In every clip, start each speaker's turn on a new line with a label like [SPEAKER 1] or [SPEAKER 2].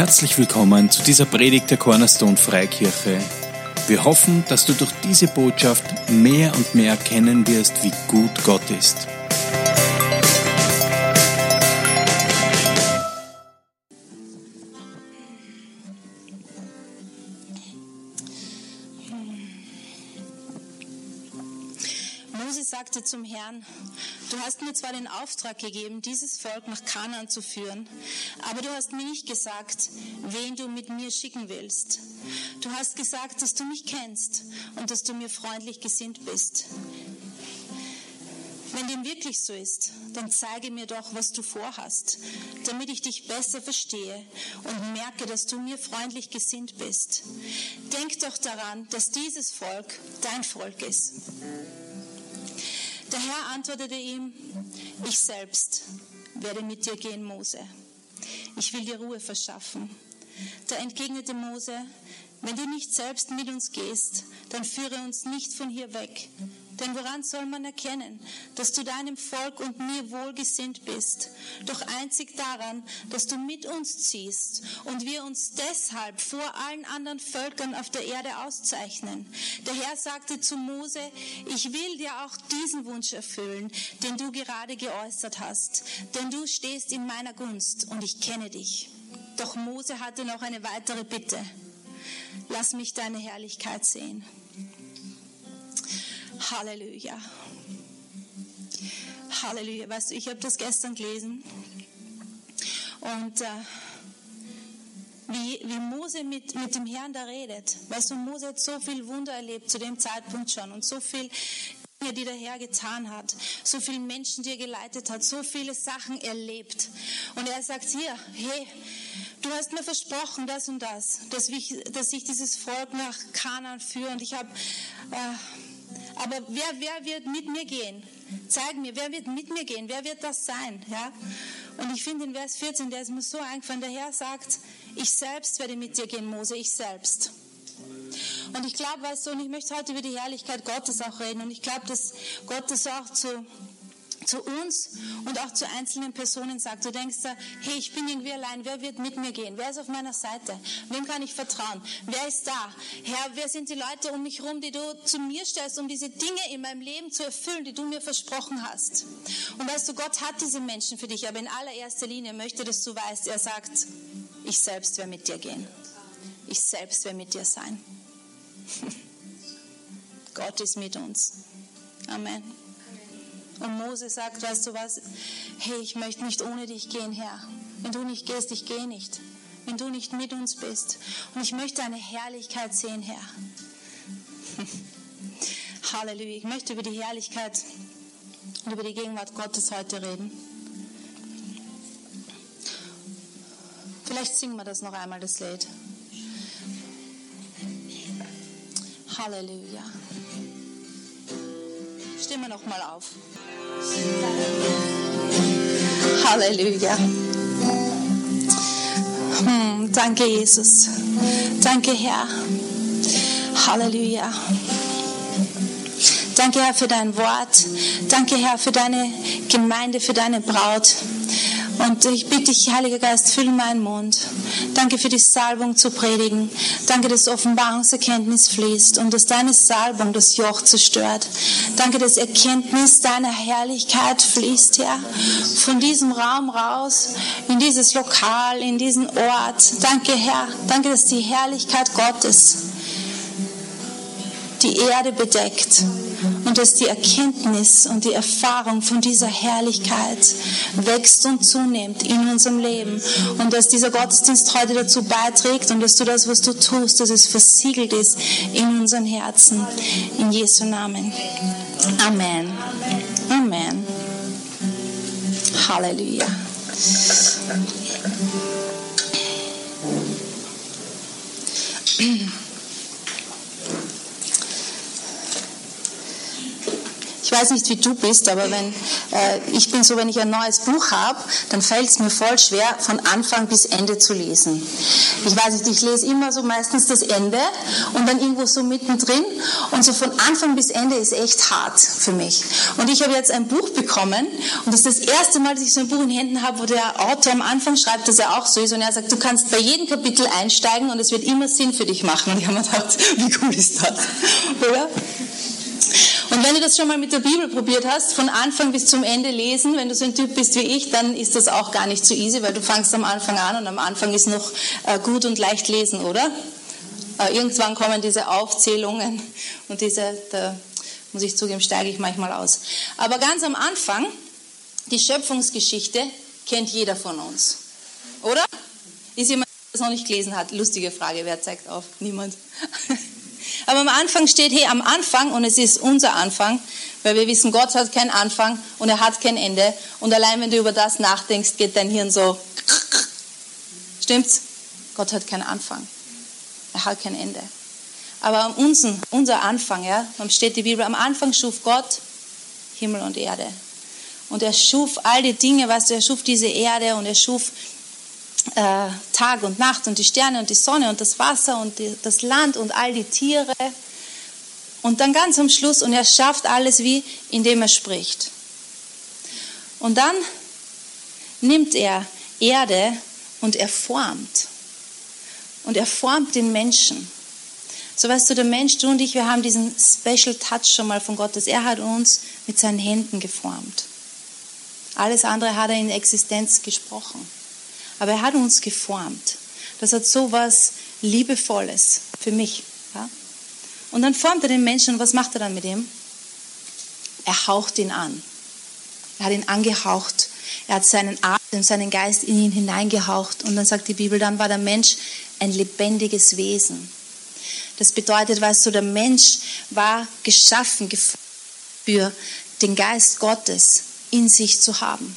[SPEAKER 1] Herzlich willkommen zu dieser Predigt der Cornerstone Freikirche. Wir hoffen, dass du durch diese Botschaft mehr und mehr erkennen wirst, wie gut Gott ist.
[SPEAKER 2] Mose sagte zum Herrn, du hast mir zwar den Auftrag gegeben, dieses Volk nach Kanaan zu führen, aber du hast mir nicht gesagt, wen du mit mir schicken willst. Du hast gesagt, dass du mich kennst und dass du mir freundlich gesinnt bist. Wenn dem wirklich so ist, dann zeige mir doch, was du vorhast, damit ich dich besser verstehe und merke, dass du mir freundlich gesinnt bist. Denk doch daran, dass dieses Volk dein Volk ist. Der Herr antwortete ihm, ich selbst werde mit dir gehen, Mose. Ich will dir Ruhe verschaffen. Da entgegnete Mose, wenn du nicht selbst mit uns gehst, dann führe uns nicht von hier weg. Denn woran soll man erkennen, dass du deinem Volk und mir wohlgesinnt bist? Doch einzig daran, dass du mit uns ziehst und wir uns deshalb vor allen anderen Völkern auf der Erde auszeichnen. Der Herr sagte zu Mose, ich will dir auch diesen Wunsch erfüllen, den du gerade geäußert hast. Denn du stehst in meiner Gunst und ich kenne dich. Doch Mose hatte noch eine weitere Bitte. Lass mich deine Herrlichkeit sehen. Halleluja. Halleluja. Weißt du, ich habe das gestern gelesen und äh, wie, wie Mose mit, mit dem Herrn da redet. Weißt du, Mose hat so viel Wunder erlebt zu dem Zeitpunkt schon und so viel Dinge, die der Herr getan hat, so viele Menschen, die er geleitet hat, so viele Sachen erlebt. Und er sagt hier, hey, du hast mir versprochen, das und das, dass ich, dass ich dieses Volk nach Kanaan führe und ich habe... Äh, aber wer, wer wird mit mir gehen? Zeig mir, wer wird mit mir gehen? Wer wird das sein? Ja? Und ich finde in Vers 14, der ist mir so eingefallen, der Herr sagt, ich selbst werde mit dir gehen, Mose, ich selbst. Und ich glaube, weißt du, und ich möchte heute über die Herrlichkeit Gottes auch reden. Und ich glaube, dass Gott das auch zu, zu uns und auch zu einzelnen Personen sagt. Du denkst da, hey, ich bin irgendwie allein, wer wird mit mir gehen? Wer ist auf meiner Seite? Wem kann ich vertrauen? Wer ist da? Herr, wer sind die Leute um mich herum, die du zu mir stellst, um diese Dinge in meinem Leben zu erfüllen, die du mir versprochen hast? Und weißt du, Gott hat diese Menschen für dich, aber in allererster Linie möchte, dass du weißt, er sagt, ich selbst werde mit dir gehen. Ich selbst werde mit dir sein. Gott ist mit uns. Amen. Und Mose sagt, weißt du was, hey, ich möchte nicht ohne dich gehen, Herr. Wenn du nicht gehst, ich gehe nicht. Wenn du nicht mit uns bist. Und ich möchte deine Herrlichkeit sehen, Herr. Halleluja. Ich möchte über die Herrlichkeit und über die Gegenwart Gottes heute reden. Vielleicht singen wir das noch einmal, das Lied. Halleluja. Stehen wir noch mal auf. Halleluja. Hm, danke, Jesus. Danke, Herr. Halleluja. Danke, Herr, für dein Wort. Danke, Herr, für deine Gemeinde, für deine Braut. Und ich bitte dich, Heiliger Geist, fülle meinen Mund. Danke für die Salbung zu predigen. Danke, dass Offenbarungserkenntnis fließt und dass deine Salbung das Joch zerstört. Danke, dass Erkenntnis deiner Herrlichkeit fließt, Herr, von diesem Raum raus, in dieses Lokal, in diesen Ort. Danke, Herr. Danke, dass die Herrlichkeit Gottes die Erde bedeckt und dass die Erkenntnis und die Erfahrung von dieser Herrlichkeit wächst und zunimmt in unserem Leben und dass dieser Gottesdienst heute dazu beiträgt und dass du das, was du tust, dass es versiegelt ist in unseren Herzen. In Jesu Namen. Amen. Amen. Halleluja. Ich weiß nicht, wie du bist, aber wenn äh, ich bin so, wenn ich ein neues Buch habe, dann fällt es mir voll schwer, von Anfang bis Ende zu lesen. Ich weiß nicht, ich lese immer so meistens das Ende und dann irgendwo so mittendrin und so von Anfang bis Ende ist echt hart für mich. Und ich habe jetzt ein Buch bekommen und das ist das erste Mal, dass ich so ein Buch in Händen habe, wo der Autor am Anfang schreibt, dass er auch so ist und er sagt, du kannst bei jedem Kapitel einsteigen und es wird immer Sinn für dich machen. Und ich habe mir gedacht, wie cool ist das? Oder? Und wenn du das schon mal mit der Bibel probiert hast, von Anfang bis zum Ende lesen, wenn du so ein Typ bist wie ich, dann ist das auch gar nicht so easy, weil du fangst am Anfang an und am Anfang ist noch äh, gut und leicht lesen, oder? Äh, irgendwann kommen diese Aufzählungen und diese, da muss ich zugeben, steige ich manchmal aus. Aber ganz am Anfang, die Schöpfungsgeschichte kennt jeder von uns, oder? Ist jemand, der das noch nicht gelesen hat? Lustige Frage, wer zeigt auf? Niemand. Aber am Anfang steht, hey, am Anfang, und es ist unser Anfang, weil wir wissen, Gott hat keinen Anfang und er hat kein Ende. Und allein wenn du über das nachdenkst, geht dein Hirn so. Stimmt's? Gott hat keinen Anfang. Er hat kein Ende. Aber unser, unser Anfang, ja, dann steht die Bibel, am Anfang schuf Gott Himmel und Erde. Und er schuf all die Dinge, weißt du, er schuf diese Erde und er schuf äh, Tag und Nacht und die Sterne und die Sonne und das Wasser und die, das Land und all die Tiere. Und dann ganz am Schluss, und er schafft alles wie, indem er spricht. Und dann nimmt er Erde und er formt. Und er formt den Menschen. So weißt du, der Mensch, du und ich, wir haben diesen Special Touch schon mal von Gottes. Er hat uns mit seinen Händen geformt. Alles andere hat er in Existenz gesprochen aber er hat uns geformt. Das hat so was Liebevolles für mich. Ja? Und dann formt er den Menschen und was macht er dann mit ihm? Er haucht ihn an. Er hat ihn angehaucht. Er hat seinen Atem, seinen Geist in ihn hineingehaucht. Und dann sagt die Bibel, dann war der Mensch ein lebendiges Wesen. Das bedeutet, weißt du, der Mensch war geschaffen für den Geist Gottes in sich zu haben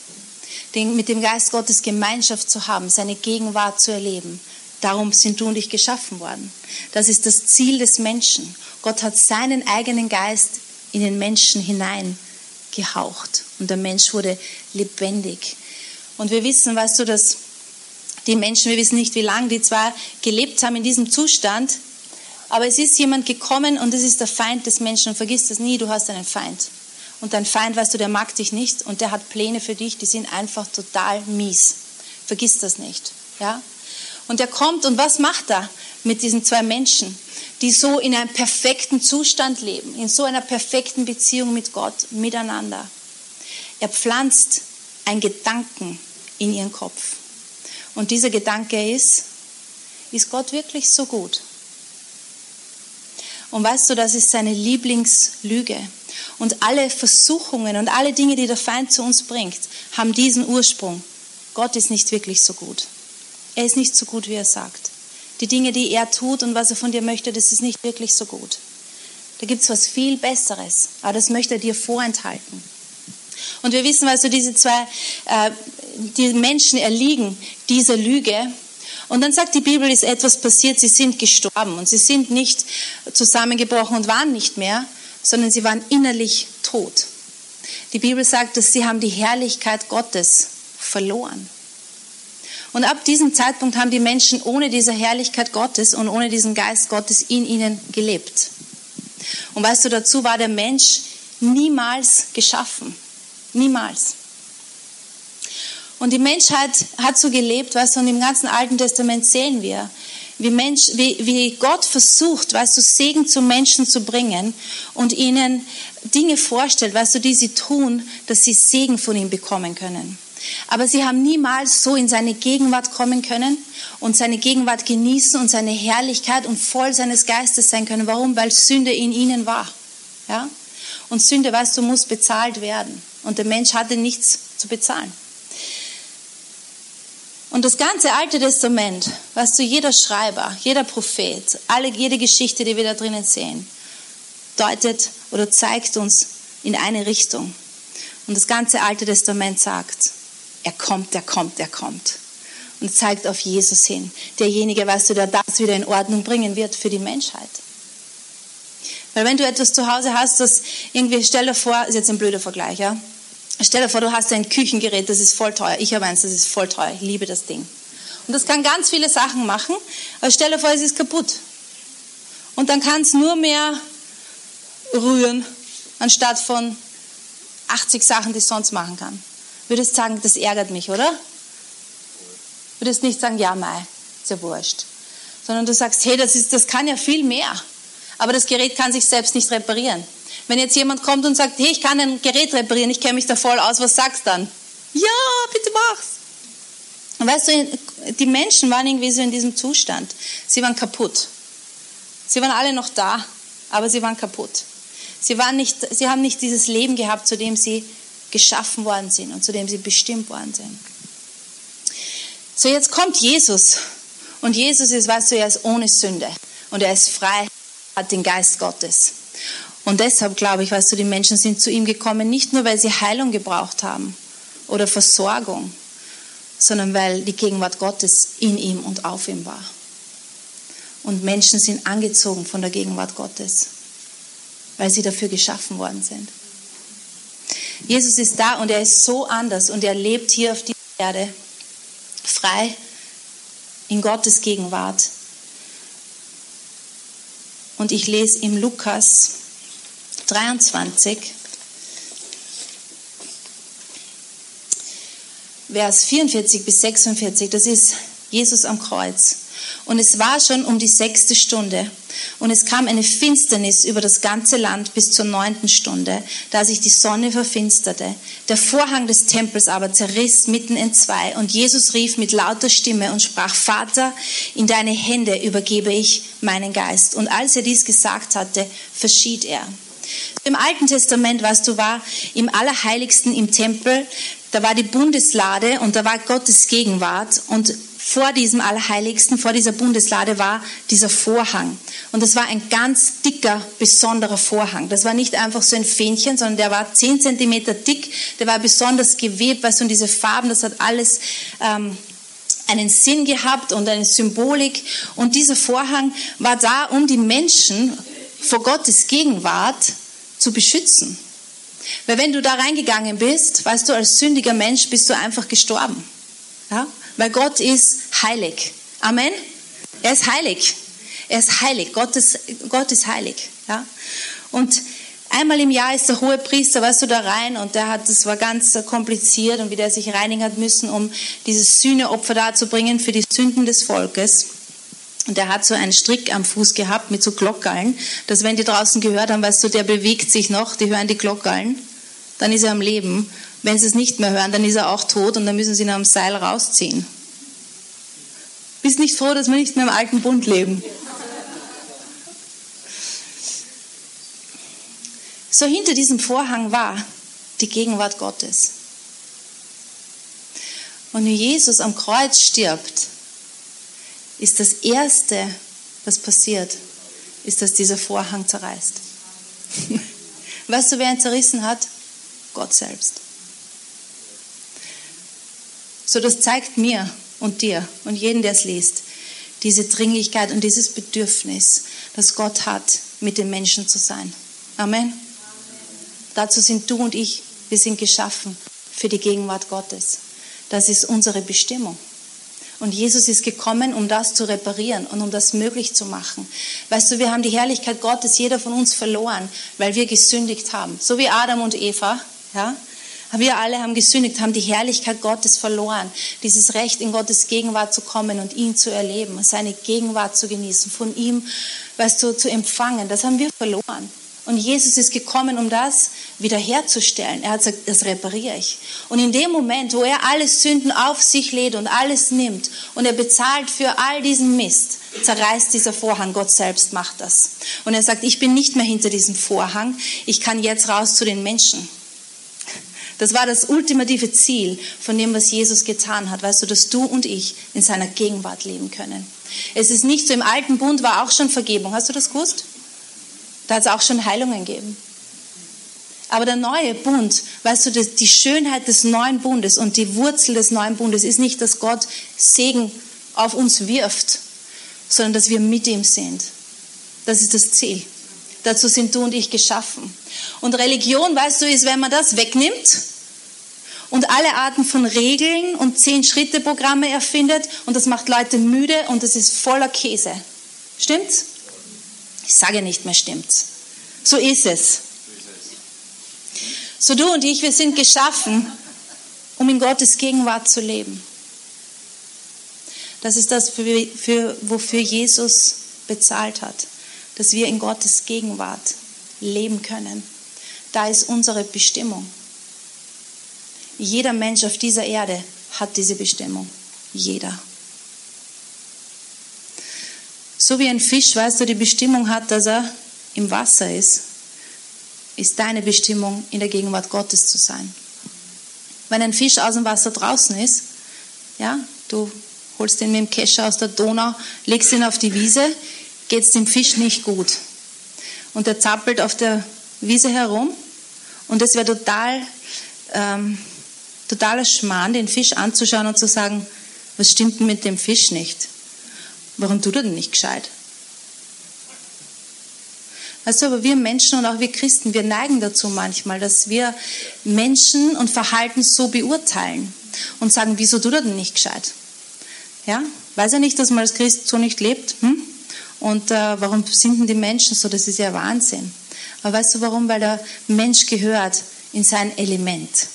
[SPEAKER 2] den, mit dem Geist Gottes Gemeinschaft zu haben, seine Gegenwart zu erleben. Darum sind du und ich geschaffen worden. Das ist das Ziel des Menschen. Gott hat seinen eigenen Geist in den Menschen hineingehaucht und der Mensch wurde lebendig. Und wir wissen, weißt du, dass die Menschen, wir wissen nicht, wie lange die zwar gelebt haben in diesem Zustand, aber es ist jemand gekommen und es ist der Feind des Menschen. Und vergiss das nie, du hast einen Feind und dein Feind, weißt du, der mag dich nicht und der hat Pläne für dich, die sind einfach total mies. Vergiss das nicht. Ja? Und er kommt und was macht er mit diesen zwei Menschen, die so in einem perfekten Zustand leben, in so einer perfekten Beziehung mit Gott, miteinander? Er pflanzt einen Gedanken in ihren Kopf. Und dieser Gedanke ist, ist Gott wirklich so gut? Und weißt du, das ist seine Lieblingslüge. Und alle Versuchungen und alle Dinge, die der Feind zu uns bringt, haben diesen Ursprung. Gott ist nicht wirklich so gut. Er ist nicht so gut, wie er sagt. Die Dinge, die er tut und was er von dir möchte, das ist nicht wirklich so gut. Da gibt es was viel Besseres, aber das möchte er dir vorenthalten. Und wir wissen, also diese zwei, äh, die Menschen erliegen dieser Lüge. Und dann sagt die Bibel, ist etwas passiert, sie sind gestorben und sie sind nicht zusammengebrochen und waren nicht mehr, sondern sie waren innerlich tot. Die Bibel sagt, dass sie haben die Herrlichkeit Gottes verloren. Und ab diesem Zeitpunkt haben die Menschen ohne diese Herrlichkeit Gottes und ohne diesen Geist Gottes in ihnen gelebt. Und weißt du, dazu war der Mensch niemals geschaffen. Niemals. Und die Menschheit hat so gelebt, weißt du, und im ganzen Alten Testament sehen wir, wie, Mensch, wie, wie Gott versucht, weißt du, Segen zu Menschen zu bringen und ihnen Dinge vorstellt, weißt du, die sie tun, dass sie Segen von ihm bekommen können. Aber sie haben niemals so in seine Gegenwart kommen können und seine Gegenwart genießen und seine Herrlichkeit und voll seines Geistes sein können. Warum? Weil Sünde in ihnen war. Ja? Und Sünde, weißt du, muss bezahlt werden. Und der Mensch hatte nichts zu bezahlen. Und das ganze Alte Testament, was du jeder Schreiber, jeder Prophet, alle, jede Geschichte, die wir da drinnen sehen, deutet oder zeigt uns in eine Richtung. Und das ganze Alte Testament sagt, er kommt, er kommt, er kommt. Und zeigt auf Jesus hin. Derjenige, weißt du, der das wieder in Ordnung bringen wird für die Menschheit. Weil wenn du etwas zu Hause hast, das irgendwie, stell dir vor, ist jetzt ein blöder Vergleich, ja? Stell dir vor, du hast ein Küchengerät, das ist voll teuer. Ich habe eins, das ist voll teuer. Ich liebe das Ding. Und das kann ganz viele Sachen machen, aber stell dir vor, es ist kaputt. Und dann kann es nur mehr rühren, anstatt von 80 Sachen, die es sonst machen kann. Würdest sagen, das ärgert mich, oder? Würdest nicht sagen, ja, mei, ist ja wurscht. Sondern du sagst, hey, das, ist, das kann ja viel mehr. Aber das Gerät kann sich selbst nicht reparieren. Wenn jetzt jemand kommt und sagt, hey, ich kann ein Gerät reparieren, ich kenne mich da voll aus, was sagst du dann? Ja, bitte mach's. Und weißt du, die Menschen waren irgendwie so in diesem Zustand. Sie waren kaputt. Sie waren alle noch da, aber sie waren kaputt. Sie, waren nicht, sie haben nicht dieses Leben gehabt, zu dem sie geschaffen worden sind und zu dem sie bestimmt worden sind. So, jetzt kommt Jesus. Und Jesus ist, weißt du, er ist ohne Sünde. Und er ist frei, hat den Geist Gottes. Und deshalb glaube ich, weißt du, die Menschen sind zu ihm gekommen, nicht nur, weil sie Heilung gebraucht haben oder Versorgung, sondern weil die Gegenwart Gottes in ihm und auf ihm war. Und Menschen sind angezogen von der Gegenwart Gottes, weil sie dafür geschaffen worden sind. Jesus ist da und er ist so anders und er lebt hier auf dieser Erde frei in Gottes Gegenwart. Und ich lese im Lukas 23, Vers 44 bis 46, das ist Jesus am Kreuz. Und es war schon um die sechste Stunde. Und es kam eine Finsternis über das ganze Land bis zur neunten Stunde, da sich die Sonne verfinsterte. Der Vorhang des Tempels aber zerriss mitten in zwei. Und Jesus rief mit lauter Stimme und sprach, Vater, in deine Hände übergebe ich meinen Geist. Und als er dies gesagt hatte, verschied er. Im Alten Testament, weißt du, war im Allerheiligsten im Tempel, da war die Bundeslade und da war Gottes Gegenwart und vor diesem Allerheiligsten, vor dieser Bundeslade war dieser Vorhang. Und das war ein ganz dicker, besonderer Vorhang. Das war nicht einfach so ein Fähnchen, sondern der war zehn Zentimeter dick, der war besonders gewebt, weißt du, und diese Farben, das hat alles ähm, einen Sinn gehabt und eine Symbolik. Und dieser Vorhang war da, um die Menschen vor Gottes Gegenwart zu beschützen. Weil wenn du da reingegangen bist, weißt du, als sündiger Mensch bist du einfach gestorben. Ja? Weil Gott ist heilig. Amen. Er ist heilig. Er ist heilig. Gott ist, Gott ist heilig. Ja? Und einmal im Jahr ist der hohe Priester, weißt du, da rein und der hat, das war ganz kompliziert und wie der sich reinigen hat müssen, um dieses Sühneopfer darzubringen für die Sünden des Volkes. Und er hat so einen Strick am Fuß gehabt mit so Glockeln, dass wenn die draußen gehört haben, weißt du, der bewegt sich noch, die hören die Glockeln, dann ist er am Leben. Wenn sie es nicht mehr hören, dann ist er auch tot und dann müssen sie ihn am Seil rausziehen. Bist nicht froh, dass wir nicht mehr im alten Bund leben? So hinter diesem Vorhang war die Gegenwart Gottes. Und wie Jesus am Kreuz stirbt, ist das Erste, was passiert, ist, dass dieser Vorhang zerreißt. weißt du, wer ihn zerrissen hat? Gott selbst. So, das zeigt mir und dir und jeden, der es liest, diese Dringlichkeit und dieses Bedürfnis, das Gott hat, mit den Menschen zu sein. Amen. Amen. Dazu sind du und ich, wir sind geschaffen für die Gegenwart Gottes. Das ist unsere Bestimmung. Und Jesus ist gekommen, um das zu reparieren und um das möglich zu machen. Weißt du, wir haben die Herrlichkeit Gottes, jeder von uns verloren, weil wir gesündigt haben. So wie Adam und Eva, ja. Wir alle haben gesündigt, haben die Herrlichkeit Gottes verloren. Dieses Recht, in Gottes Gegenwart zu kommen und ihn zu erleben, seine Gegenwart zu genießen, von ihm, weißt du, zu empfangen. Das haben wir verloren. Und Jesus ist gekommen, um das wiederherzustellen. Er hat gesagt, das repariere ich. Und in dem Moment, wo er alle Sünden auf sich lädt und alles nimmt und er bezahlt für all diesen Mist, zerreißt dieser Vorhang. Gott selbst macht das. Und er sagt, ich bin nicht mehr hinter diesem Vorhang. Ich kann jetzt raus zu den Menschen. Das war das ultimative Ziel von dem, was Jesus getan hat. Weißt du, dass du und ich in seiner Gegenwart leben können. Es ist nicht so, im alten Bund war auch schon Vergebung. Hast du das gewusst? Da hat es auch schon Heilungen gegeben. Aber der neue Bund, weißt du, die Schönheit des neuen Bundes und die Wurzel des neuen Bundes ist nicht, dass Gott Segen auf uns wirft, sondern dass wir mit ihm sind. Das ist das Ziel. Dazu sind du und ich geschaffen. Und Religion, weißt du, ist, wenn man das wegnimmt und alle Arten von Regeln und Zehn-Schritte-Programme erfindet und das macht Leute müde und das ist voller Käse. Stimmt's? Ich sage nicht mehr stimmt's. So ist es. So du und ich, wir sind geschaffen, um in Gottes Gegenwart zu leben. Das ist das, für, für, wofür Jesus bezahlt hat, dass wir in Gottes Gegenwart leben können. Da ist unsere Bestimmung. Jeder Mensch auf dieser Erde hat diese Bestimmung. Jeder. So wie ein Fisch, weißt du, die Bestimmung hat, dass er im Wasser ist, ist deine Bestimmung, in der Gegenwart Gottes zu sein. Wenn ein Fisch aus dem Wasser draußen ist, ja, du holst ihn mit dem Kescher aus der Donau, legst ihn auf die Wiese, geht es dem Fisch nicht gut. Und er zappelt auf der Wiese herum und es wäre total, ähm, totaler Schmarrn, den Fisch anzuschauen und zu sagen, was stimmt mit dem Fisch nicht? Warum tut er denn nicht gescheit? Also, aber wir Menschen und auch wir Christen, wir neigen dazu manchmal, dass wir Menschen und Verhalten so beurteilen und sagen, wieso tut er denn nicht gescheit? Ja, weiß er nicht, dass man als Christ so nicht lebt? Hm? Und äh, warum sind denn die Menschen so? Das ist ja Wahnsinn. Aber weißt du warum? Weil der Mensch gehört in sein Element.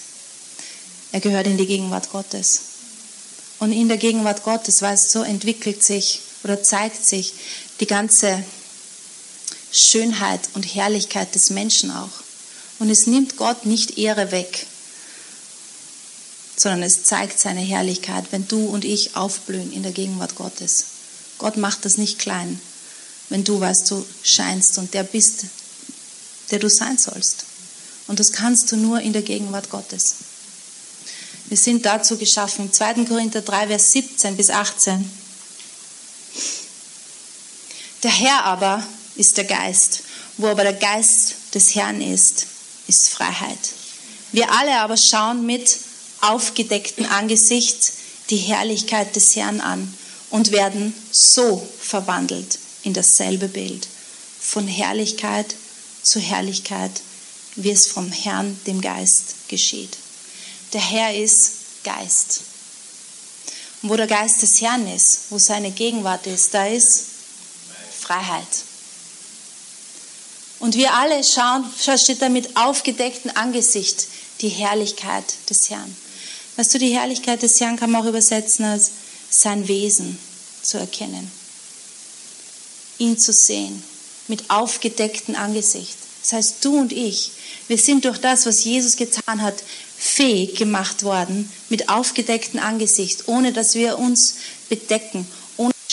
[SPEAKER 2] Er gehört in die Gegenwart Gottes. Und in der Gegenwart Gottes, weißt du, entwickelt sich oder zeigt sich die ganze Schönheit und Herrlichkeit des Menschen auch. Und es nimmt Gott nicht Ehre weg, sondern es zeigt seine Herrlichkeit, wenn du und ich aufblühen in der Gegenwart Gottes. Gott macht das nicht klein, wenn du weißt, du scheinst und der bist, der du sein sollst. Und das kannst du nur in der Gegenwart Gottes. Wir sind dazu geschaffen. 2. Korinther 3, Vers 17 bis 18. Der Herr aber ist der Geist. Wo aber der Geist des Herrn ist, ist Freiheit. Wir alle aber schauen mit aufgedecktem Angesicht die Herrlichkeit des Herrn an und werden so verwandelt in dasselbe Bild, von Herrlichkeit zu Herrlichkeit, wie es vom Herrn, dem Geist, geschieht. Der Herr ist Geist. Und wo der Geist des Herrn ist, wo seine Gegenwart ist, da ist Freiheit. Und wir alle schauen, steht da mit aufgedecktem Angesicht, die Herrlichkeit des Herrn. Weißt du, die Herrlichkeit des Herrn kann man auch übersetzen als sein Wesen zu erkennen. Ihn zu sehen, mit aufgedecktem Angesicht. Das heißt, du und ich, wir sind durch das, was Jesus getan hat, fähig gemacht worden, mit aufgedecktem Angesicht, ohne dass wir uns bedecken,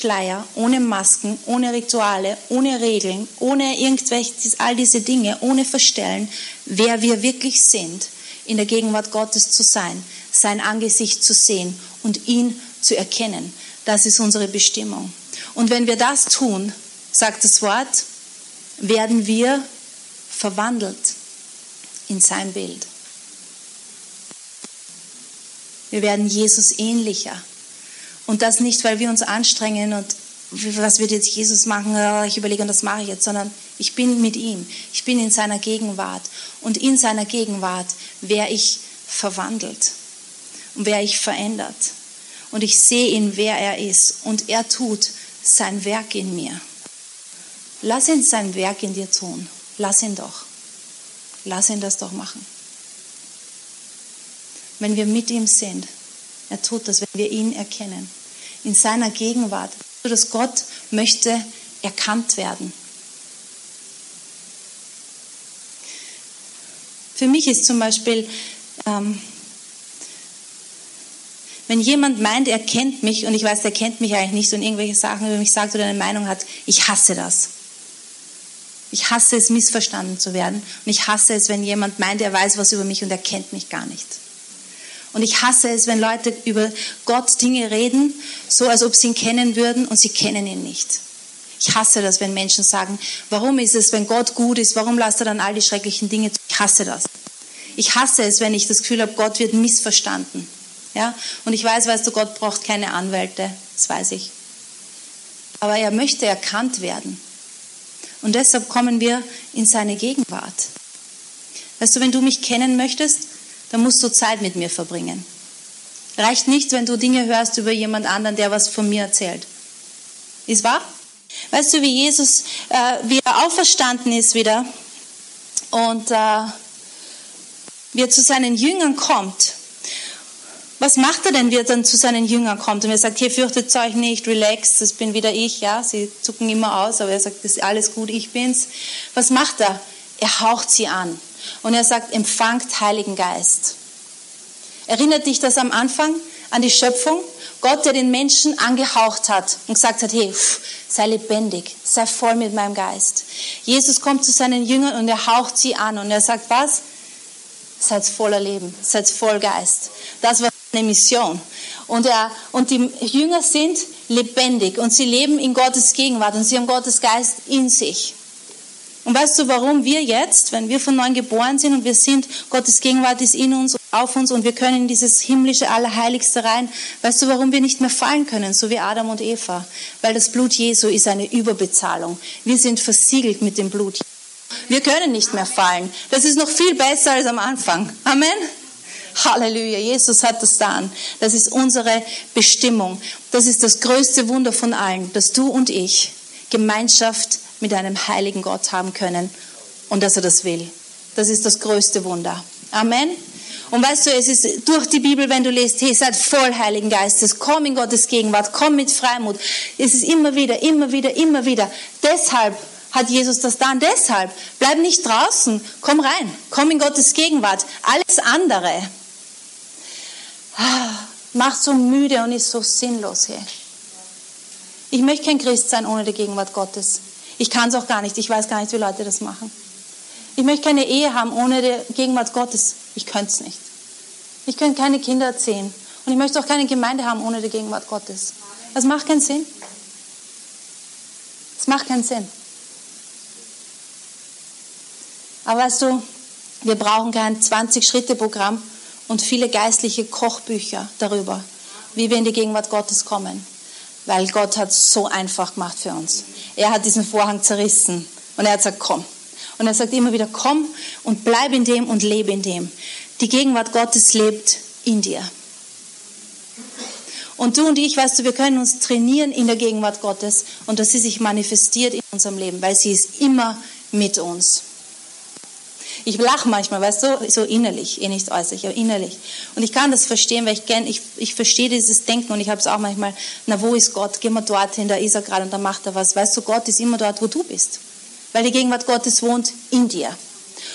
[SPEAKER 2] Schleier, ohne Masken, ohne Rituale, ohne Regeln, ohne irgendwelche, all diese Dinge, ohne Verstellen, wer wir wirklich sind, in der Gegenwart Gottes zu sein, sein Angesicht zu sehen und ihn zu erkennen. Das ist unsere Bestimmung. Und wenn wir das tun, sagt das Wort, werden wir verwandelt in sein Bild. Wir werden Jesus ähnlicher. Und das nicht, weil wir uns anstrengen und was wird jetzt Jesus machen? Ich überlege, und das mache ich jetzt, sondern ich bin mit ihm. Ich bin in seiner Gegenwart. Und in seiner Gegenwart wäre ich verwandelt und wäre ich verändert. Und ich sehe ihn, wer er ist. Und er tut sein Werk in mir. Lass ihn sein Werk in dir tun. Lass ihn doch. Lass ihn das doch machen. Wenn wir mit ihm sind, er tut das, wenn wir ihn erkennen. In seiner Gegenwart. So dass Gott möchte erkannt werden. Für mich ist zum Beispiel, ähm, wenn jemand meint, er kennt mich und ich weiß, er kennt mich eigentlich nicht und irgendwelche Sachen über mich sagt oder eine Meinung hat, ich hasse das. Ich hasse es, missverstanden zu werden. Und ich hasse es, wenn jemand meint, er weiß was über mich und er kennt mich gar nicht. Und ich hasse es, wenn Leute über Gott Dinge reden, so als ob sie ihn kennen würden und sie kennen ihn nicht. Ich hasse das, wenn Menschen sagen, warum ist es, wenn Gott gut ist, warum lasst er dann all die schrecklichen Dinge zu? Ich hasse das. Ich hasse es, wenn ich das Gefühl habe, Gott wird missverstanden. Ja? Und ich weiß, weißt du, Gott braucht keine Anwälte, das weiß ich. Aber er möchte erkannt werden. Und deshalb kommen wir in seine Gegenwart. Weißt du, wenn du mich kennen möchtest, dann musst du Zeit mit mir verbringen. Reicht nicht, wenn du Dinge hörst über jemand anderen, der was von mir erzählt. Ist wahr? Weißt du, wie Jesus, äh, wie er auferstanden ist wieder und äh, wie er zu seinen Jüngern kommt. Was macht er denn, wie er dann zu seinen Jüngern kommt? Und er sagt, hier fürchtet euch nicht, relax, das bin wieder ich, ja. Sie zucken immer aus, aber er sagt, das ist alles gut, ich bin's. Was macht er? Er haucht sie an. Und er sagt, empfangt Heiligen Geist. Erinnert dich das am Anfang an die Schöpfung? Gott, der den Menschen angehaucht hat und gesagt hat, hey, pff, sei lebendig, sei voll mit meinem Geist. Jesus kommt zu seinen Jüngern und er haucht sie an und er sagt, was? Seid voller Leben, seid voll Geist. Das war seine Mission. Und, er, und die Jünger sind lebendig und sie leben in Gottes Gegenwart und sie haben Gottes Geist in sich. Und weißt du, warum wir jetzt, wenn wir von neuem geboren sind und wir sind, Gottes Gegenwart ist in uns auf uns und wir können in dieses himmlische Allerheiligste rein, weißt du, warum wir nicht mehr fallen können, so wie Adam und Eva? Weil das Blut Jesu ist eine Überbezahlung. Wir sind versiegelt mit dem Blut. Wir können nicht mehr fallen. Das ist noch viel besser als am Anfang. Amen. Halleluja, Jesus hat das dann. Das ist unsere Bestimmung. Das ist das größte Wunder von allen, dass du und ich Gemeinschaft mit einem heiligen Gott haben können und dass er das will. Das ist das größte Wunder. Amen. Und weißt du, es ist durch die Bibel, wenn du liest, hey, seid voll Heiligen Geistes, komm in Gottes Gegenwart, komm mit Freimut. Es ist immer wieder, immer wieder, immer wieder. Deshalb hat Jesus das dann. Deshalb bleib nicht draußen, komm rein, komm in Gottes Gegenwart. Alles andere ah, macht so müde und ist so sinnlos. Hey. Ich möchte kein Christ sein ohne die Gegenwart Gottes. Ich kann es auch gar nicht. Ich weiß gar nicht, wie Leute das machen. Ich möchte keine Ehe haben ohne die Gegenwart Gottes. Ich könnte es nicht. Ich könnte keine Kinder erziehen. Und ich möchte auch keine Gemeinde haben ohne die Gegenwart Gottes. Das macht keinen Sinn. Das macht keinen Sinn. Aber weißt du, wir brauchen kein 20-Schritte-Programm und viele geistliche Kochbücher darüber, wie wir in die Gegenwart Gottes kommen. Weil Gott hat es so einfach gemacht für uns. Er hat diesen Vorhang zerrissen und er hat gesagt, komm. Und er sagt immer wieder, komm und bleib in dem und lebe in dem. Die Gegenwart Gottes lebt in dir. Und du und ich, weißt du, wir können uns trainieren in der Gegenwart Gottes und dass sie sich manifestiert in unserem Leben, weil sie ist immer mit uns. Ich lache manchmal, weißt du, so innerlich, eh nicht äußerlich, aber innerlich. Und ich kann das verstehen, weil ich gern, ich, ich verstehe dieses Denken und ich habe es auch manchmal, na wo ist Gott? Geh mal dorthin, da ist er gerade und da macht er was. Weißt du, Gott ist immer dort, wo du bist. Weil die Gegenwart Gottes wohnt in dir.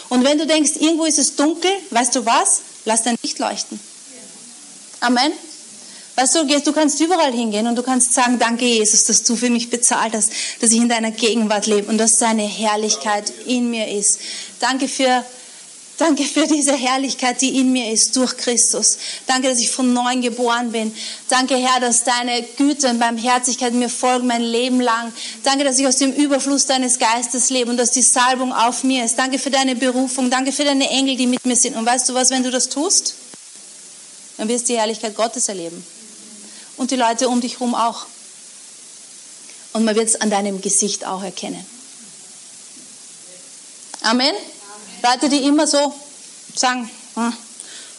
[SPEAKER 2] Und wenn du denkst, irgendwo ist es dunkel, weißt du was? Lass dein Licht leuchten. Amen. Weißt du, du kannst überall hingehen und du kannst sagen, danke Jesus, dass du für mich bezahlt hast, dass ich in deiner Gegenwart lebe und dass deine Herrlichkeit in mir ist. Danke für Danke für diese Herrlichkeit, die in mir ist durch Christus. Danke, dass ich von neuem geboren bin. Danke, Herr, dass deine Güte und Barmherzigkeit mir folgen mein Leben lang. Danke, dass ich aus dem Überfluss deines Geistes lebe und dass die Salbung auf mir ist. Danke für deine Berufung. Danke für deine Engel, die mit mir sind. Und weißt du was, wenn du das tust, dann wirst du die Herrlichkeit Gottes erleben und die Leute um dich herum auch. Und man wird es an deinem Gesicht auch erkennen. Amen. Leute, die immer so sagen, hm,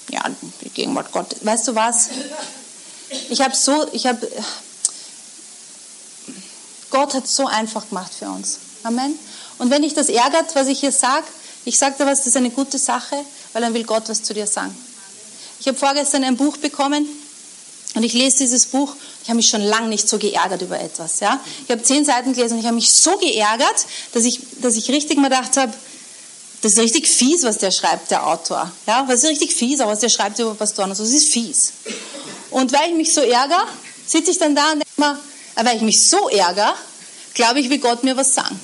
[SPEAKER 2] ja, die Gegenwart Gottes. Weißt du was? Ich habe so, ich habe, Gott hat es so einfach gemacht für uns. Amen. Und wenn dich das ärgert, was ich hier sage, ich sage dir was, das ist eine gute Sache, weil dann will Gott was zu dir sagen. Ich habe vorgestern ein Buch bekommen, und ich lese dieses Buch, ich habe mich schon lange nicht so geärgert über etwas. Ja? Ich habe zehn Seiten gelesen und ich habe mich so geärgert, dass ich, dass ich richtig mal gedacht habe, das ist richtig fies, was der schreibt, der Autor. Ja, was ist richtig fies, aber was der schreibt über Pastoren und so, das ist fies. Und weil ich mich so ärgere, sitze ich dann da und denke mir, weil ich mich so ärgere, glaube ich, will Gott mir was sagen.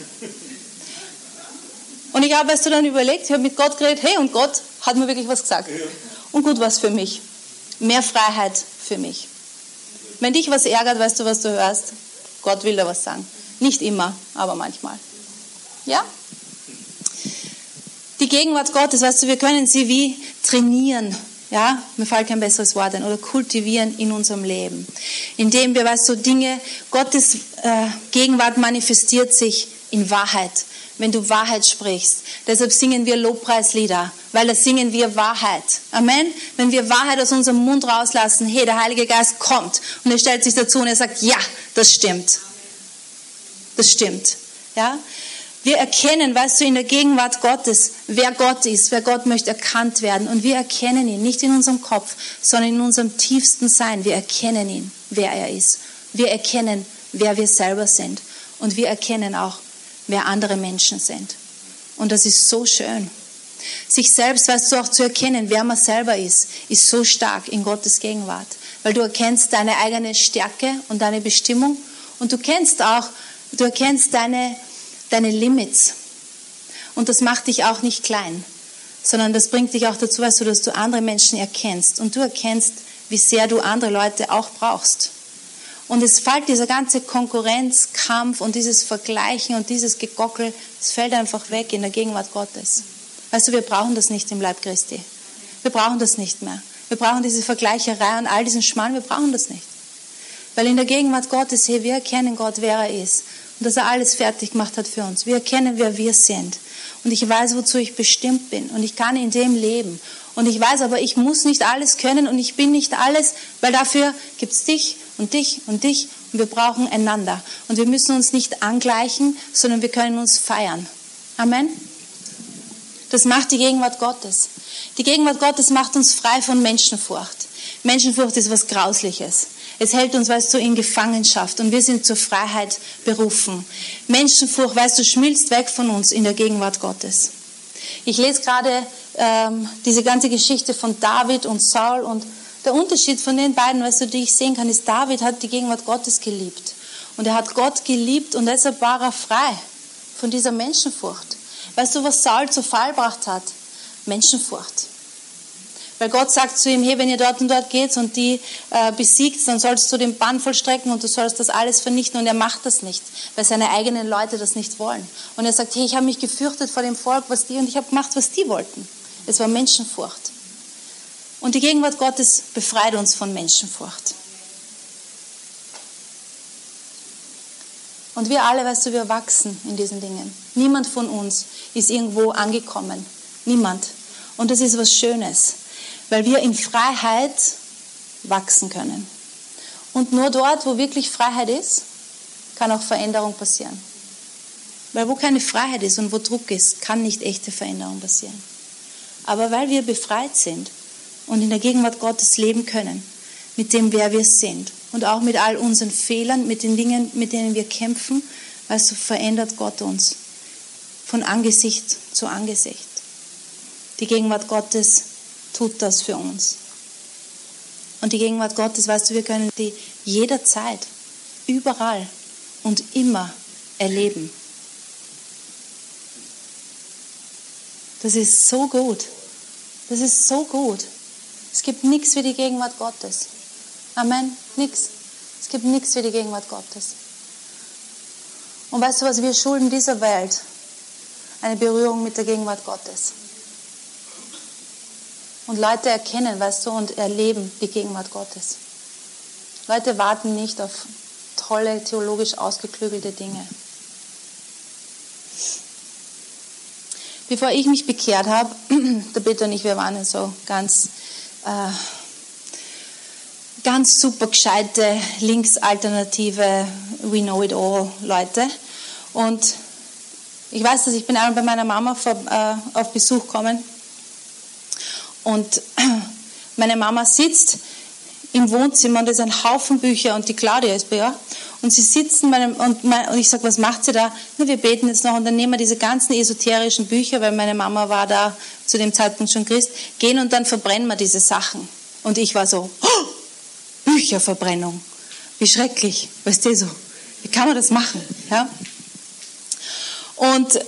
[SPEAKER 2] Und ich habe, weißt du, dann überlegt, ich habe mit Gott geredet, hey, und Gott hat mir wirklich was gesagt. Und gut was für mich. Mehr Freiheit, für mich. Wenn dich was ärgert, weißt du, was du hörst? Gott will da was sagen. Nicht immer, aber manchmal. Ja? Die Gegenwart Gottes, weißt du, wir können sie wie trainieren. Ja, mir fällt kein besseres Wort ein. Oder kultivieren in unserem Leben. Indem wir, weißt du, Dinge, Gottes äh, Gegenwart manifestiert sich in Wahrheit. Wenn du Wahrheit sprichst. Deshalb singen wir Lobpreislieder, weil da singen wir Wahrheit. Amen. Wenn wir Wahrheit aus unserem Mund rauslassen, hey, der Heilige Geist kommt und er stellt sich dazu und er sagt, ja, das stimmt. Das stimmt. Ja? Wir erkennen, weißt du, in der Gegenwart Gottes, wer Gott ist, wer Gott möchte erkannt werden. Und wir erkennen ihn, nicht in unserem Kopf, sondern in unserem tiefsten Sein. Wir erkennen ihn, wer er ist. Wir erkennen, wer wir selber sind. Und wir erkennen auch, wer andere Menschen sind. Und das ist so schön. Sich selbst, weißt du, auch zu erkennen, wer man selber ist, ist so stark in Gottes Gegenwart. Weil du erkennst deine eigene Stärke und deine Bestimmung und du kennst auch, du erkennst deine, deine Limits. Und das macht dich auch nicht klein, sondern das bringt dich auch dazu, weißt du, dass du andere Menschen erkennst und du erkennst, wie sehr du andere Leute auch brauchst. Und es fällt dieser ganze Konkurrenzkampf und dieses Vergleichen und dieses Gegockel, es fällt einfach weg in der Gegenwart Gottes. Weißt du, wir brauchen das nicht im Leib Christi. Wir brauchen das nicht mehr. Wir brauchen diese Vergleicherei und all diesen Schmarrn, wir brauchen das nicht. Weil in der Gegenwart Gottes, hey, wir erkennen Gott, wer er ist. Und dass er alles fertig gemacht hat für uns. Wir erkennen, wer wir sind. Und ich weiß, wozu ich bestimmt bin. Und ich kann in dem leben. Und ich weiß aber, ich muss nicht alles können und ich bin nicht alles, weil dafür gibt's dich und dich und dich und wir brauchen einander. Und wir müssen uns nicht angleichen, sondern wir können uns feiern. Amen. Das macht die Gegenwart Gottes. Die Gegenwart Gottes macht uns frei von Menschenfurcht. Menschenfurcht ist was Grausliches. Es hält uns, weißt du, in Gefangenschaft und wir sind zur Freiheit berufen. Menschenfurcht, weißt du, schmilzt weg von uns in der Gegenwart Gottes. Ich lese gerade ähm, diese ganze Geschichte von David und Saul und der Unterschied von den beiden, weißt du, die ich sehen kann, ist, David hat die Gegenwart Gottes geliebt. Und er hat Gott geliebt und deshalb war er frei von dieser Menschenfurcht. Weißt du, was Saul zu Fall gebracht hat? Menschenfurcht. Weil Gott sagt zu ihm, hey, wenn ihr dort und dort geht und die äh, besiegt, dann sollst du den Bann vollstrecken und du sollst das alles vernichten. Und er macht das nicht, weil seine eigenen Leute das nicht wollen. Und er sagt, hey, ich habe mich gefürchtet vor dem Volk, was die, und ich habe gemacht, was die wollten. Es war Menschenfurcht. Und die Gegenwart Gottes befreit uns von Menschenfurcht. Und wir alle, weißt du, wir wachsen in diesen Dingen. Niemand von uns ist irgendwo angekommen. Niemand. Und das ist was Schönes, weil wir in Freiheit wachsen können. Und nur dort, wo wirklich Freiheit ist, kann auch Veränderung passieren. Weil wo keine Freiheit ist und wo Druck ist, kann nicht echte Veränderung passieren. Aber weil wir befreit sind und in der Gegenwart Gottes leben können, mit dem, wer wir sind und auch mit all unseren Fehlern, mit den Dingen, mit denen wir kämpfen, weißt du, verändert Gott uns von Angesicht zu Angesicht. Die Gegenwart Gottes tut das für uns. Und die Gegenwart Gottes, weißt du, wir können die jederzeit, überall und immer erleben. Das ist so gut. Das ist so gut. Es gibt nichts wie die Gegenwart Gottes. Amen. Nichts. Es gibt nichts wie die Gegenwart Gottes. Und weißt du was, wir schulden dieser Welt eine Berührung mit der Gegenwart Gottes. Und Leute erkennen, weißt du, und erleben die Gegenwart Gottes. Leute warten nicht auf tolle, theologisch ausgeklügelte Dinge. Bevor ich mich bekehrt habe, der Peter und ich, wir waren so ganz, äh, ganz super gescheite, linksalternative, we know it all Leute. Und ich weiß, dass ich bin einmal bei meiner Mama vor, äh, auf Besuch gekommen und meine Mama sitzt im Wohnzimmer und da ist ein Haufen Bücher und die Claudia ist bei ihr. Und sie sitzen meinem, und, mein, und ich sage, was macht sie da? Na, wir beten jetzt noch und dann nehmen wir diese ganzen esoterischen Bücher, weil meine Mama war da zu dem Zeitpunkt schon Christ, gehen und dann verbrennen wir diese Sachen. Und ich war so, oh, Bücherverbrennung, wie schrecklich, weißt du so, wie kann man das machen? Ja? Und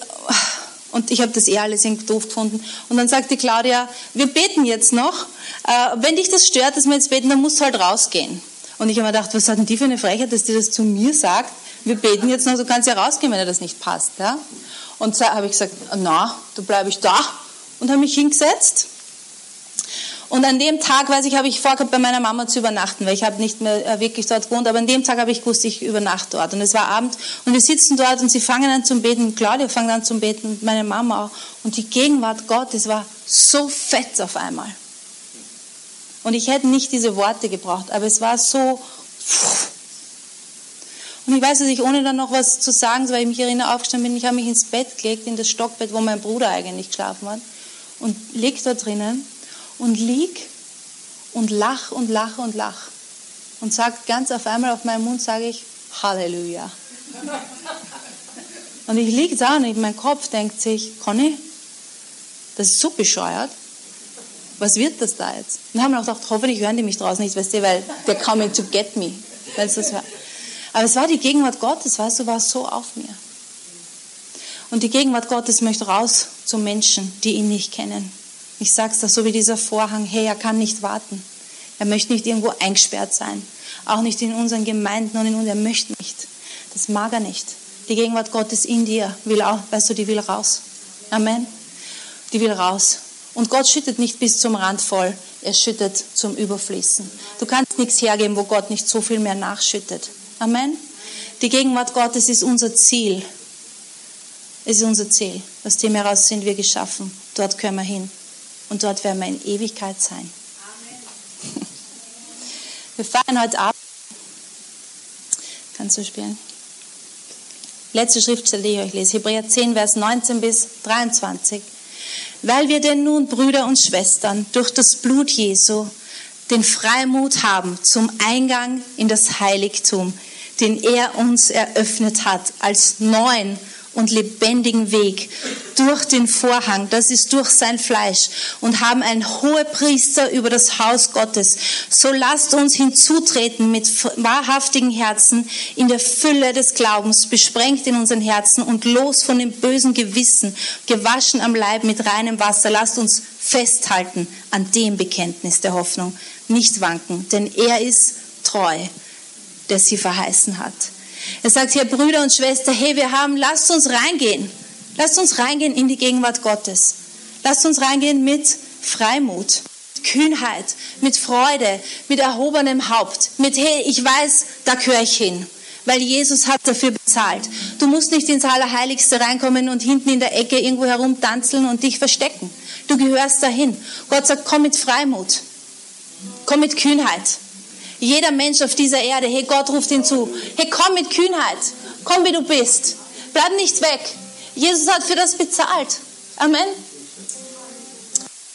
[SPEAKER 2] und ich habe das eh alles irgendwie doof gefunden. Und dann sagte Claudia, wir beten jetzt noch. Äh, wenn dich das stört, dass wir jetzt beten, dann musst du halt rausgehen. Und ich habe mir gedacht, was hat denn die für eine Frechheit, dass die das zu mir sagt? Wir beten jetzt noch, du kannst ja rausgehen, wenn dir das nicht passt. Ja? Und so habe ich gesagt, na, da bleibe ich da. Und habe mich hingesetzt. Und an dem Tag, weiß ich, habe ich vorgehabt, bei meiner Mama zu übernachten, weil ich habe nicht mehr äh, wirklich dort gewohnt, aber an dem Tag habe ich gewusst, ich übernachte dort. Und es war Abend und wir sitzen dort und sie fangen an zum Beten. Claudia fängt an zum Beten und meine Mama auch. Und die Gegenwart Gottes war so fett auf einmal. Und ich hätte nicht diese Worte gebraucht, aber es war so. Und ich weiß, dass ich ohne dann noch was zu sagen, weil ich mich erinnere, aufgestanden bin, ich habe mich ins Bett gelegt, in das Stockbett, wo mein Bruder eigentlich geschlafen hat, und lieg da drinnen und lieg und lach und lache und lach. Und sag ganz auf einmal auf meinem Mund, sage ich, Halleluja. Und ich liege da und mein Kopf denkt sich, Conny, das ist so bescheuert. Was wird das da jetzt? Und haben wir auch gedacht, hoffentlich hören die mich draußen nicht, weißt du, weil they're coming to get me. das Aber es war die Gegenwart Gottes, weißt du, war so auf mir. Und die Gegenwart Gottes möchte raus zu Menschen, die ihn nicht kennen. Ich sage es da so wie dieser Vorhang, hey, er kann nicht warten. Er möchte nicht irgendwo eingesperrt sein. Auch nicht in unseren Gemeinden und in uns. Er möchte nicht. Das mag er nicht. Die Gegenwart Gottes in dir will auch, weißt du, die will raus. Amen. Die will raus. Und Gott schüttet nicht bis zum Rand voll. Er schüttet zum Überfließen. Du kannst nichts hergeben, wo Gott nicht so viel mehr nachschüttet. Amen. Die Gegenwart Gottes ist unser Ziel. Es ist unser Ziel. Aus dem heraus sind wir geschaffen. Dort können wir hin und dort werden wir in Ewigkeit sein. Amen. Wir feiern heute Abend. Kannst du spielen? Letzte Schriftstelle, die ich euch lese. Hebräer 10, Vers 19 bis 23. Weil wir denn nun, Brüder und Schwestern, durch das Blut Jesu den Freimut haben zum Eingang in das Heiligtum, den er uns eröffnet hat, als neuen und lebendigen Weg durch den Vorhang, das ist durch sein Fleisch und haben einen Hohepriester über das Haus Gottes. So lasst uns hinzutreten mit wahrhaftigen Herzen in der Fülle des Glaubens, besprengt in unseren Herzen und los von dem bösen Gewissen, gewaschen am Leib mit reinem Wasser. Lasst uns festhalten an dem Bekenntnis der Hoffnung, nicht wanken, denn er ist treu, der sie verheißen hat. Er sagt hier, Brüder und Schwester, hey, wir haben, lasst uns reingehen. Lasst uns reingehen in die Gegenwart Gottes. Lasst uns reingehen mit Freimut, Kühnheit, mit Freude, mit erhobenem Haupt, mit, hey, ich weiß, da gehöre ich hin weil Jesus hat dafür bezahlt. Du musst nicht ins Allerheiligste reinkommen und hinten in der Ecke irgendwo herumtanzeln und dich verstecken. Du gehörst dahin. Gott sagt, komm mit Freimut, komm mit Kühnheit. Jeder Mensch auf dieser Erde, hey, Gott ruft ihn zu. Hey, komm mit Kühnheit. Komm, wie du bist. Bleib nicht weg. Jesus hat für das bezahlt. Amen.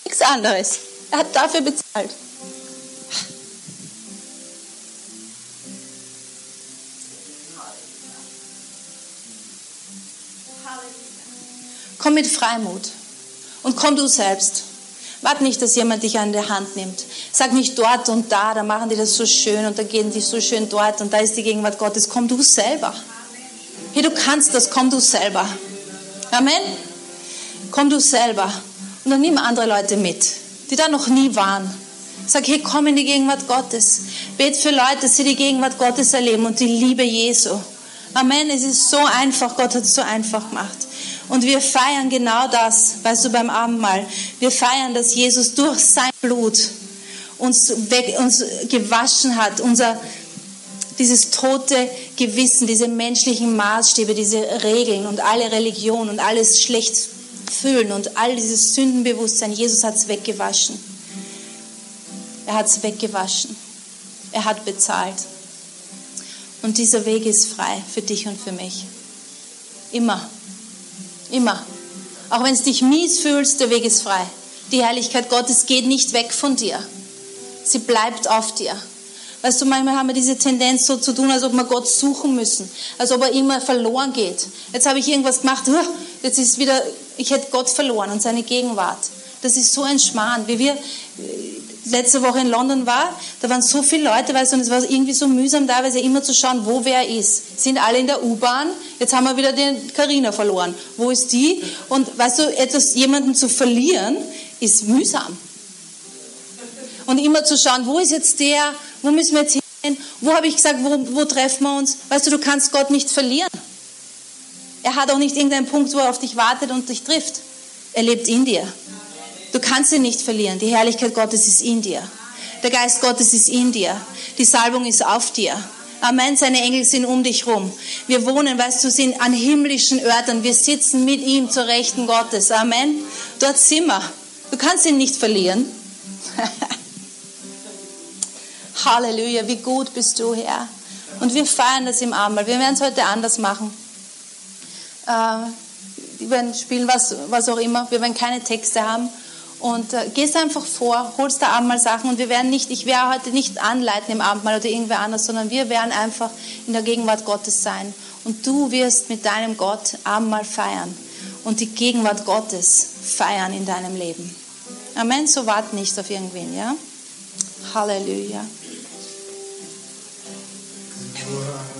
[SPEAKER 2] Nichts anderes. Er hat dafür bezahlt. Komm mit Freimut und komm du selbst. Wart nicht, dass jemand dich an der Hand nimmt. Sag nicht dort und da, da machen die das so schön und da gehen die so schön dort und da ist die Gegenwart Gottes. Komm du selber. Hey, du kannst das, komm du selber. Amen. Komm du selber. Und dann nimm andere Leute mit, die da noch nie waren. Sag, hey, komm in die Gegenwart Gottes. Bet für Leute, dass sie die Gegenwart Gottes erleben und die Liebe Jesu. Amen. Es ist so einfach. Gott hat es so einfach gemacht. Und wir feiern genau das, weißt du, beim Abendmahl. Wir feiern, dass Jesus durch sein Blut uns, weg, uns gewaschen hat, unser, dieses tote Gewissen, diese menschlichen Maßstäbe, diese Regeln und alle Religion und alles schlecht fühlen und all dieses Sündenbewusstsein. Jesus hat es weggewaschen. Er hat es weggewaschen. Er hat bezahlt. Und dieser Weg ist frei für dich und für mich. Immer. Immer. Auch wenn es dich mies fühlst, der Weg ist frei. Die Herrlichkeit Gottes geht nicht weg von dir. Sie bleibt auf dir. Weißt du, manchmal haben wir diese Tendenz so zu tun, als ob wir Gott suchen müssen, als ob er immer verloren geht. Jetzt habe ich irgendwas gemacht, jetzt ist wieder, ich hätte Gott verloren und seine Gegenwart. Das ist so ein Schmarrn. Wie wir letzte Woche in London war, da waren so viele Leute, weißt du, und es war irgendwie so mühsam da, weil sie immer zu schauen, wo wer ist. Sind alle in der U-Bahn, jetzt haben wir wieder den Carina verloren. Wo ist die? Und weißt du, etwas, jemanden zu verlieren, ist mühsam. Und immer zu schauen, wo ist jetzt der, wo müssen wir jetzt hin, wo habe ich gesagt, wo, wo treffen wir uns? Weißt du, du kannst Gott nicht verlieren. Er hat auch nicht irgendeinen Punkt, wo er auf dich wartet und dich trifft. Er lebt in dir. Du kannst ihn nicht verlieren. Die Herrlichkeit Gottes ist in dir. Der Geist Gottes ist in dir. Die Salbung ist auf dir. Amen. Seine Engel sind um dich rum. Wir wohnen, weißt du, sind an himmlischen Örtern. Wir sitzen mit ihm zur Rechten Gottes. Amen. Dort sind wir. Du kannst ihn nicht verlieren. Halleluja. Wie gut bist du, Herr. Und wir feiern das im Abendmahl. Wir werden es heute anders machen. Äh, wir werden spielen, was, was auch immer. Wir werden keine Texte haben. Und äh, gehst einfach vor, holst da Abendmahl Sachen und wir werden nicht, ich werde heute nicht anleiten im Abendmahl oder irgendwer anders, sondern wir werden einfach in der Gegenwart Gottes sein. Und du wirst mit deinem Gott Abendmahl feiern und die Gegenwart Gottes feiern in deinem Leben. Amen, so wart nicht auf irgendwen, ja? Halleluja. sure.